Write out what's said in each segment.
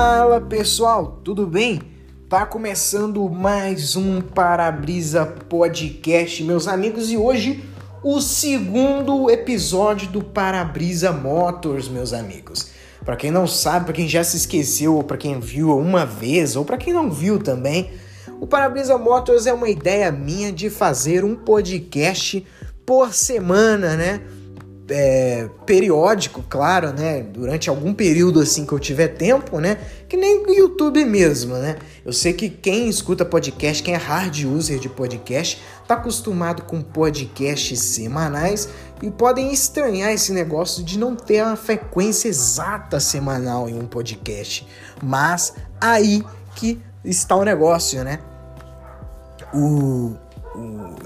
Fala pessoal, tudo bem? Tá começando mais um Parabrisa Podcast, meus amigos, e hoje o segundo episódio do Parabrisa Motors, meus amigos. Para quem não sabe, para quem já se esqueceu, ou para quem viu uma vez, ou para quem não viu também, o Parabrisa Motors é uma ideia minha de fazer um podcast por semana, né? É, periódico, claro, né? Durante algum período assim que eu tiver tempo, né? Que nem o YouTube mesmo, né? Eu sei que quem escuta podcast, quem é hard user de podcast, tá acostumado com podcasts semanais e podem estranhar esse negócio de não ter a frequência exata semanal em um podcast. Mas aí que está o negócio, né? O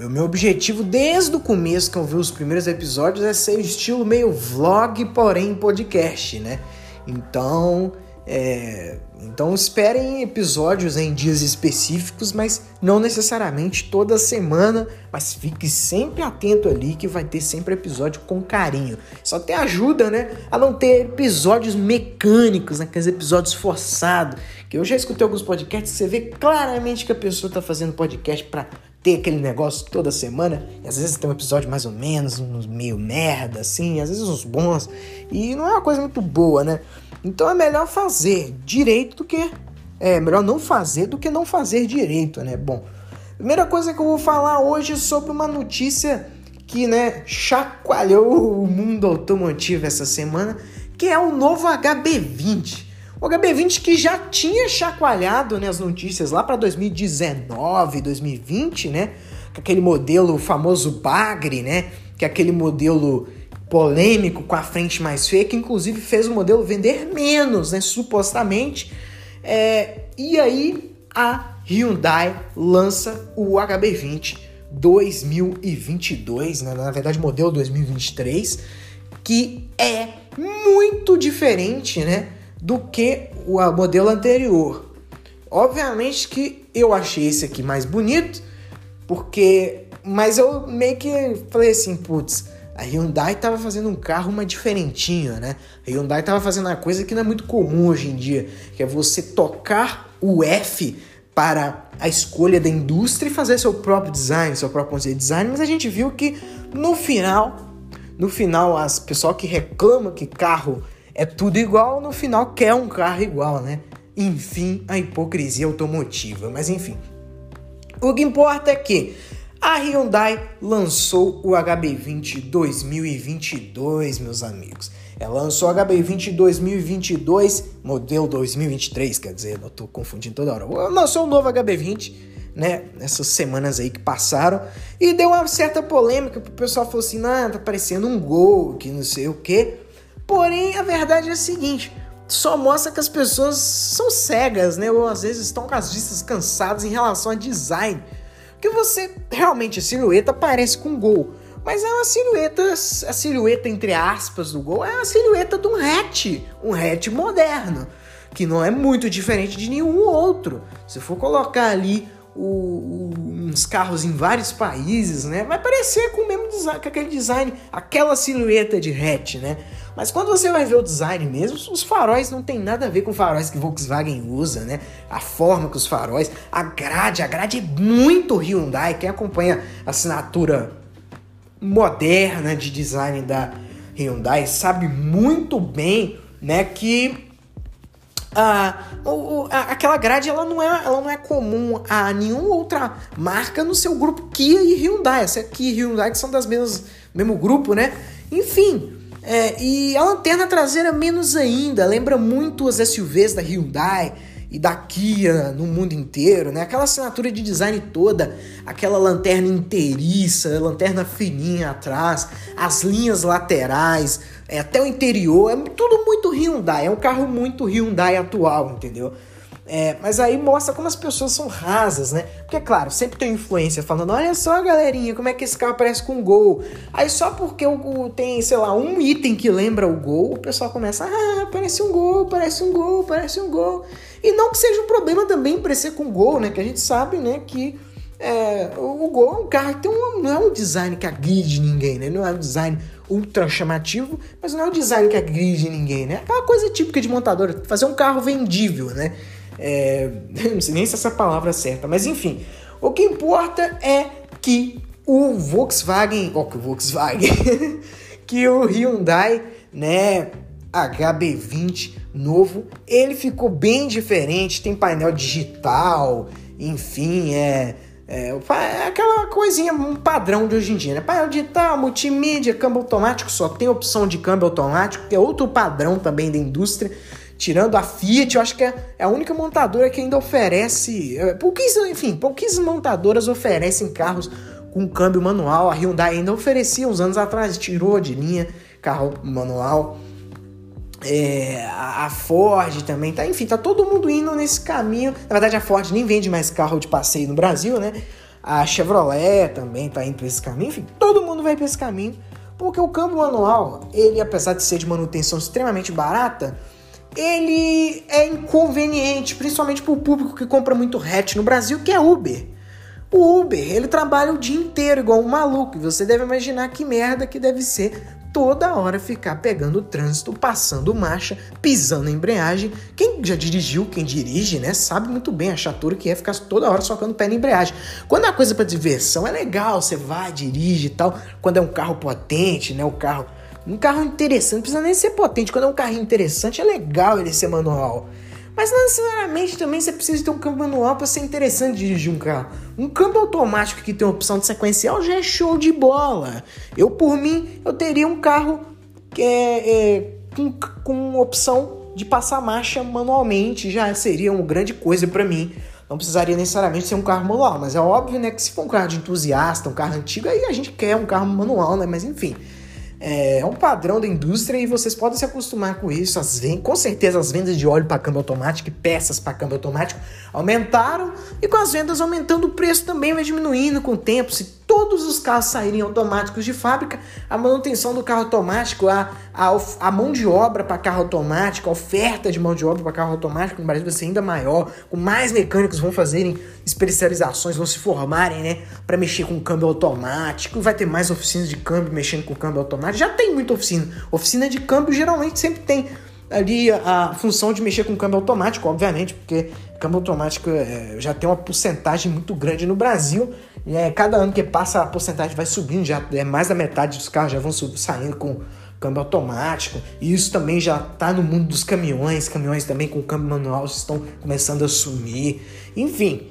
o, meu objetivo desde o começo que eu vi os primeiros episódios é ser estilo meio vlog, porém podcast, né? Então, é, então esperem episódios em dias específicos, mas não necessariamente toda semana, mas fique sempre atento ali que vai ter sempre episódio com carinho. Só te ajuda, né, a não ter episódios mecânicos, né, aqueles episódios forçados, que eu já escutei alguns podcasts, você vê claramente que a pessoa está fazendo podcast para ter aquele negócio toda semana, e às vezes tem um episódio mais ou menos, uns meio merda, assim, às vezes uns bons, e não é uma coisa muito boa, né? Então é melhor fazer direito do que. É melhor não fazer do que não fazer direito, né? Bom, primeira coisa que eu vou falar hoje é sobre uma notícia que, né, chacoalhou o mundo automotivo essa semana, que é o novo HB20. O HB20 que já tinha chacoalhado né, as notícias lá para 2019, 2020, né? Com aquele modelo famoso Bagre, né? Que é aquele modelo polêmico com a frente mais feia, que inclusive fez o modelo vender menos, né? Supostamente. É, e aí a Hyundai lança o HB20 2022, né? na verdade modelo 2023, que é muito diferente, né? Do que o modelo anterior. Obviamente que eu achei esse aqui mais bonito, porque. Mas eu meio que falei assim, putz, a Hyundai tava fazendo um carro mais diferentinho, né? A Hyundai tava fazendo uma coisa que não é muito comum hoje em dia, que é você tocar o F para a escolha da indústria e fazer seu próprio design, seu próprio conceito de design, mas a gente viu que no final, no final, as pessoal que reclama que carro é tudo igual, no final quer um carro igual, né? Enfim, a hipocrisia automotiva. Mas enfim, o que importa é que a Hyundai lançou o HB20 2022, meus amigos. Ela lançou o HB20 2022, modelo 2023, quer dizer, eu tô confundindo toda hora. Lançou o novo HB20, né, nessas semanas aí que passaram, e deu uma certa polêmica, o pessoal falou assim, ah, tá parecendo um Gol, que não sei o que. Porém, a verdade é a seguinte: só mostra que as pessoas são cegas, né? Ou às vezes estão com as vistas cansadas em relação a design. Que você realmente a silhueta parece com Gol, mas é uma silhueta, a silhueta entre aspas do Gol é a silhueta de um hatch, um hatch moderno, que não é muito diferente de nenhum outro. Se for colocar ali o, o, uns carros em vários países, né? Vai parecer com o mesmo design, com aquele design, aquela silhueta de hatch, né? Mas quando você vai ver o design mesmo, os faróis não tem nada a ver com faróis que Volkswagen usa, né? A forma que os faróis, a grade, a grade é muito Hyundai. Quem acompanha a assinatura moderna de design da Hyundai sabe muito bem, né, que a, a, aquela grade ela não, é, ela não é comum a nenhuma outra marca no seu grupo Kia e Hyundai. Essa Kia e Hyundai que são das mesmas mesmo grupo, né? Enfim, é, e a lanterna traseira menos ainda, lembra muito as SUVs da Hyundai e da Kia no mundo inteiro, né? Aquela assinatura de design toda, aquela lanterna inteiriça, lanterna fininha atrás, as linhas laterais, é, até o interior, é tudo muito Hyundai, é um carro muito Hyundai atual, entendeu? É, mas aí mostra como as pessoas são rasas, né? Porque, claro, sempre tem influência falando: olha só, galerinha, como é que esse carro parece com um gol. Aí só porque o, tem, sei lá, um item que lembra o gol, o pessoal começa: ah, parece um gol, parece um gol, parece um gol. E não que seja um problema também parecer com gol, né? Que a gente sabe, né, que é, o Gol é um carro que tem um, não é um design que agride ninguém, né? Não é um design ultra chamativo, mas não é o design que agride ninguém, né? Aquela coisa típica de montadora, fazer um carro vendível, né? É, não sei nem se essa palavra é certa, mas enfim. O que importa é que o Volkswagen, ó, que o Volkswagen, que o Hyundai, né, HB20 novo, ele ficou bem diferente, tem painel digital, enfim, é, é, é, aquela coisinha, um padrão de hoje em dia, né? Painel digital, multimídia, câmbio automático, só tem opção de câmbio automático, que é outro padrão também da indústria. Tirando a Fiat, eu acho que é, é a única montadora que ainda oferece. É, pouquíssimas, enfim, pouquíssimas montadoras oferecem carros com câmbio manual. A Hyundai ainda oferecia uns anos atrás, tirou de linha carro manual. É, a Ford também tá, enfim, tá todo mundo indo nesse caminho. Na verdade, a Ford nem vende mais carro de passeio no Brasil, né? A Chevrolet também tá indo para esse caminho. Enfim, todo mundo vai para esse caminho, porque o câmbio manual, ele apesar de ser de manutenção extremamente barata, ele é inconveniente, principalmente para o público que compra muito hatch no Brasil, que é Uber. O Uber, ele trabalha o dia inteiro igual um maluco. E você deve imaginar que merda que deve ser toda hora ficar pegando trânsito, passando marcha, pisando em embreagem. Quem já dirigiu, quem dirige, né, sabe muito bem a chatura que é ficar toda hora socando pé na embreagem. Quando é uma coisa para diversão, é legal, você vai, dirige e tal. Quando é um carro potente, né, o carro um carro interessante, não precisa nem ser potente. Quando é um carrinho interessante, é legal ele ser manual. Mas não necessariamente também você precisa ter um câmbio manual para ser interessante dirigir um carro. Um câmbio automático que tem opção de sequencial já é show de bola. Eu, por mim, eu teria um carro que é, é com, com opção de passar marcha manualmente, já seria uma grande coisa para mim. Não precisaria necessariamente ser um carro manual, mas é óbvio, né, que se for um carro de entusiasta, um carro antigo, aí a gente quer um carro manual, né? Mas enfim, é um padrão da indústria e vocês podem se acostumar com isso. As com certeza as vendas de óleo para câmbio automático e peças para câmbio automático aumentaram e com as vendas aumentando o preço também vai diminuindo com o tempo. Se todos os carros saírem automáticos de fábrica, a manutenção do carro automático, a, a, a mão de obra para carro automático, a oferta de mão de obra para carro automático no Brasil vai ser ainda maior, com mais mecânicos vão fazerem especializações, vão se formarem, né, para mexer com câmbio automático, vai ter mais oficinas de câmbio mexendo com câmbio automático. Já tem muita oficina. Oficina de câmbio geralmente sempre tem ali a função de mexer com câmbio automático, obviamente, porque câmbio automático é, já tem uma porcentagem muito grande no Brasil. E é, cada ano que passa a porcentagem vai subindo, já é mais da metade dos carros já vão saindo com câmbio automático. E isso também já está no mundo dos caminhões, caminhões também com câmbio manual estão começando a sumir. Enfim,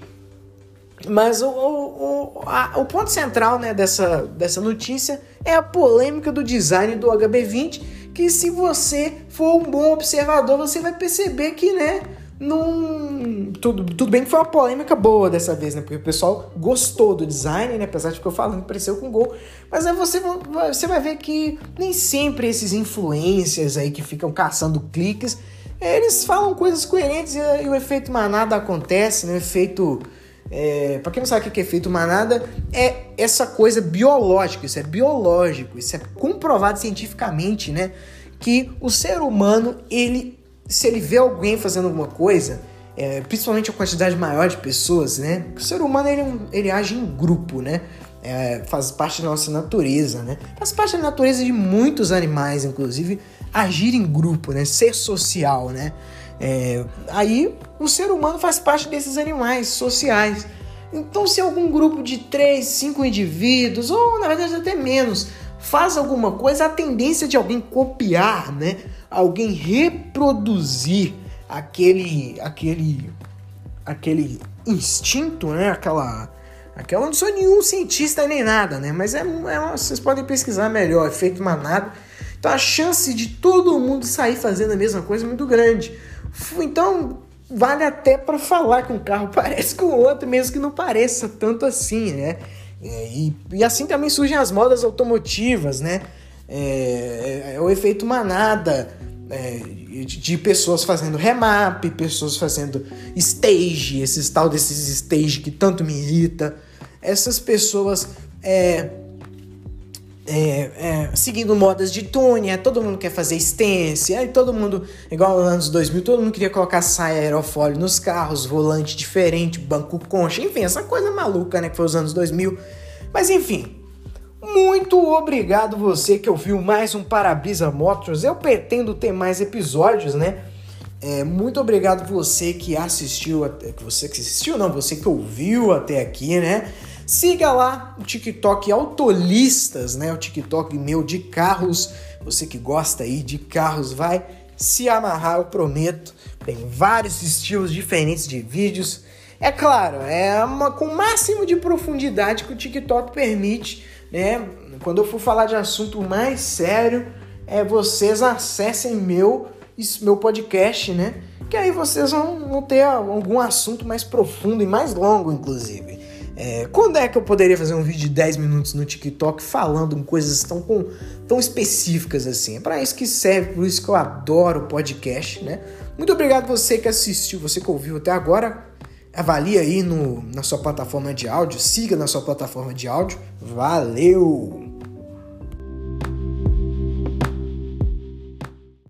mas o, o, a, o ponto central né, dessa, dessa notícia é a polêmica do design do HB20, que se você for um bom observador, você vai perceber que, né, não... Tudo, tudo bem que foi uma polêmica boa dessa vez, né? Porque o pessoal gostou do design, né? Apesar de que eu falando, pareceu com gol. Mas aí você, você vai ver que nem sempre esses influencers aí que ficam caçando cliques, eles falam coisas coerentes e, e o efeito manada acontece, né? O efeito é, para quem não sabe o que é efeito manada, é essa coisa biológica, isso é biológico, isso é comprovado cientificamente, né? Que o ser humano, ele, se ele vê alguém fazendo alguma coisa, é, principalmente a quantidade maior de pessoas, né? O ser humano ele, ele age em grupo, né? É, faz parte da nossa natureza, né? Faz parte da natureza de muitos animais, inclusive, agir em grupo, né? Ser social, né? É, aí o ser humano faz parte desses animais sociais. Então, se algum grupo de 3, 5 indivíduos, ou na verdade até menos, faz alguma coisa, a tendência de alguém copiar, né? Alguém reproduzir aquele aquele aquele instinto, né? Aquela aquela não sou nenhum cientista nem nada, né? Mas é, é vocês podem pesquisar melhor, efeito manada. Então a chance de todo mundo sair fazendo a mesma coisa é muito grande. Então, vale até para falar que um carro parece com outro, mesmo que não pareça tanto assim, né? É, e, e assim também surgem as modas automotivas, né? É, é, é o efeito manada é, de, de, pessoas fazendo remap, pessoas fazendo stage, esses tal desses stage que tanto me irrita. Essas pessoas é, é, é, seguindo modas de tuning, todo mundo quer fazer stance, aí todo mundo, igual nos anos 2000, todo mundo queria colocar saia aerofólio nos carros, volante diferente, banco concha, enfim, essa coisa maluca, né, que foi os anos 2000. Mas enfim, Muito obrigado você que ouviu mais um Parabrisa Motors. Eu pretendo ter mais episódios, né? É, muito obrigado você que assistiu, que você que assistiu, não, você que ouviu até aqui, né? Siga lá o TikTok Autolistas, né? O TikTok meu de carros. Você que gosta aí de carros, vai se amarrar, eu prometo. Tem vários estilos diferentes de vídeos. É claro, é uma com o máximo de profundidade que o TikTok permite, né? Quando eu for falar de assunto mais sério, é vocês acessem meu meu podcast, né? Que aí vocês vão, vão ter algum assunto mais profundo e mais longo, inclusive. É, quando é que eu poderia fazer um vídeo de 10 minutos no TikTok falando coisas tão, tão específicas assim? É para isso que serve, por isso que eu adoro podcast, né? Muito obrigado você que assistiu, você que ouviu até agora. Avalie aí no, na sua plataforma de áudio, siga na sua plataforma de áudio. Valeu!